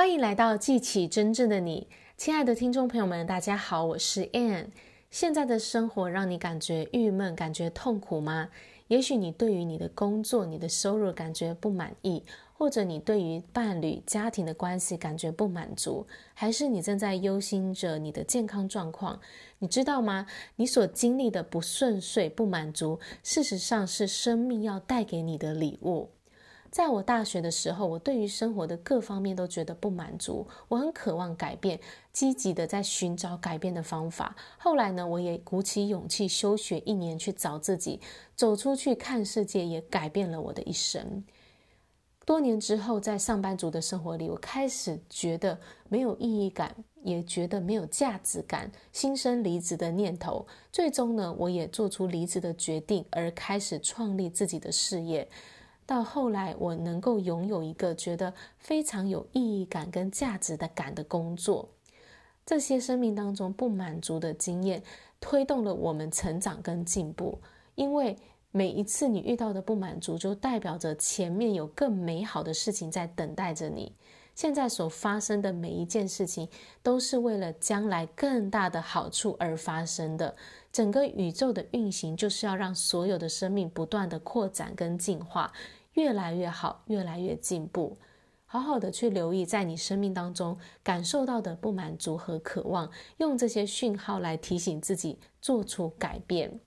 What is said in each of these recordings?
欢迎来到记起真正的你，亲爱的听众朋友们，大家好，我是 Ann。现在的生活让你感觉郁闷、感觉痛苦吗？也许你对于你的工作、你的收入感觉不满意，或者你对于伴侣、家庭的关系感觉不满足，还是你正在忧心着你的健康状况？你知道吗？你所经历的不顺遂、不满足，事实上是生命要带给你的礼物。在我大学的时候，我对于生活的各方面都觉得不满足，我很渴望改变，积极的在寻找改变的方法。后来呢，我也鼓起勇气休学一年去找自己，走出去看世界，也改变了我的一生。多年之后，在上班族的生活里，我开始觉得没有意义感，也觉得没有价值感，心生离职的念头。最终呢，我也做出离职的决定，而开始创立自己的事业。到后来，我能够拥有一个觉得非常有意义感跟价值的感的工作，这些生命当中不满足的经验，推动了我们成长跟进步。因为每一次你遇到的不满足，就代表着前面有更美好的事情在等待着你。现在所发生的每一件事情，都是为了将来更大的好处而发生的。整个宇宙的运行，就是要让所有的生命不断的扩展跟进化。越来越好，越来越进步。好好的去留意，在你生命当中感受到的不满足和渴望，用这些讯号来提醒自己做出改变。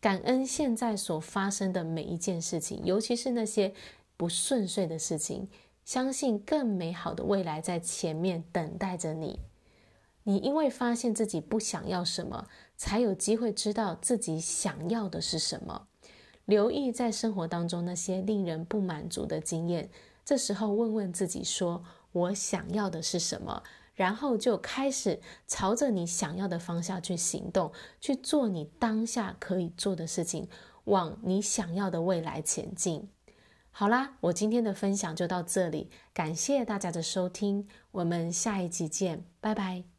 感恩现在所发生的每一件事情，尤其是那些不顺遂的事情。相信更美好的未来在前面等待着你。你因为发现自己不想要什么，才有机会知道自己想要的是什么。留意在生活当中那些令人不满足的经验，这时候问问自己说：“我想要的是什么？”然后就开始朝着你想要的方向去行动，去做你当下可以做的事情，往你想要的未来前进。好啦，我今天的分享就到这里，感谢大家的收听，我们下一集见，拜拜。